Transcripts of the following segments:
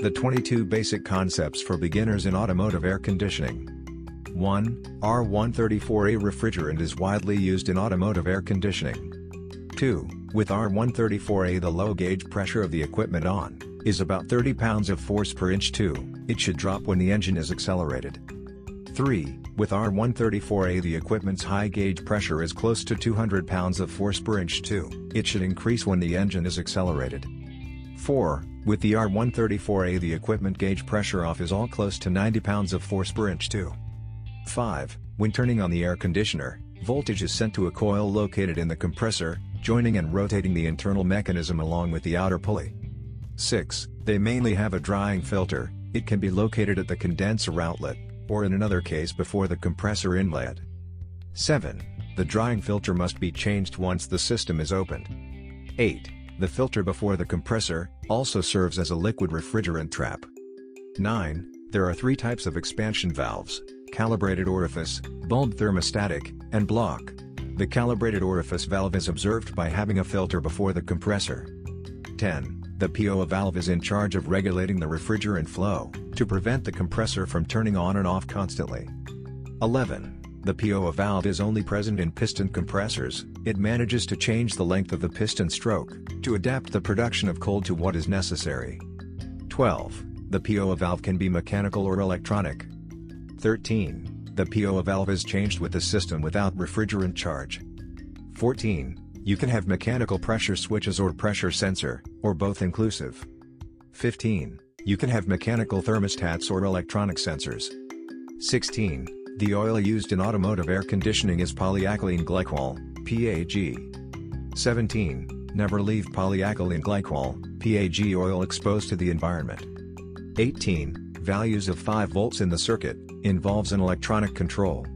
The 22 basic concepts for beginners in automotive air conditioning. 1. R134A refrigerant is widely used in automotive air conditioning. 2. With R134A the low gauge pressure of the equipment on, is about 30 pounds of force per inch 2, it should drop when the engine is accelerated. 3. With R134A the equipment's high gauge pressure is close to 200 pounds of force per inch 2, it should increase when the engine is accelerated. 4. With the R134A the equipment gauge pressure off is all close to 90 pounds of force per inch 2. 5. When turning on the air conditioner, voltage is sent to a coil located in the compressor, joining and rotating the internal mechanism along with the outer pulley. 6. They mainly have a drying filter, it can be located at the condenser outlet, or in another case before the compressor inlet. 7. The drying filter must be changed once the system is opened. 8. The filter before the compressor, also serves as a liquid refrigerant trap. 9. There are three types of expansion valves, calibrated orifice, bulb thermostatic, and block. The calibrated orifice valve is observed by having a filter before the compressor. 10. The POA valve is in charge of regulating the refrigerant flow, to prevent the compressor from turning on and off constantly. 11. The POA valve is only present in piston compressors, it manages to change the length of the piston stroke, to adapt the production of cold to what is necessary. 12. The POA valve can be mechanical or electronic. 13. The POA valve is changed with the system without refrigerant charge. 14. You can have mechanical pressure switches or pressure sensor, or both inclusive. 15. You can have mechanical thermostats or electronic sensors. 16. The oil used in automotive air conditioning is polyalkylene glycol, PAG. 17. Never leave polyalkylene glycol, PAG oil exposed to the environment. 18. Values of 5 volts in the circuit, involves an electronic control.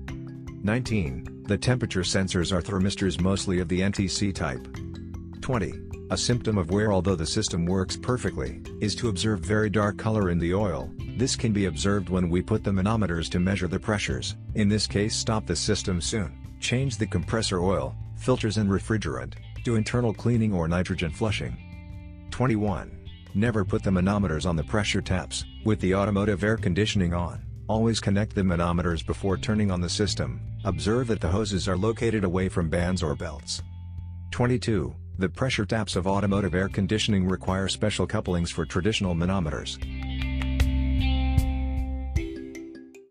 19. The temperature sensors are thermistors mostly of the NTC type. 20. A symptom of wear although the system works perfectly, is to observe very dark color in the oil, this can be observed when we put the manometers to measure the pressures, in this case stop the system soon, change the compressor oil, filters and refrigerant, do internal cleaning or nitrogen flushing. 21. Never put the manometers on the pressure taps, with the automotive air conditioning on, always connect the manometers before turning on the system, observe that the hoses are located away from bands or belts. 22. The pressure taps of automotive air conditioning require special couplings for traditional manometers.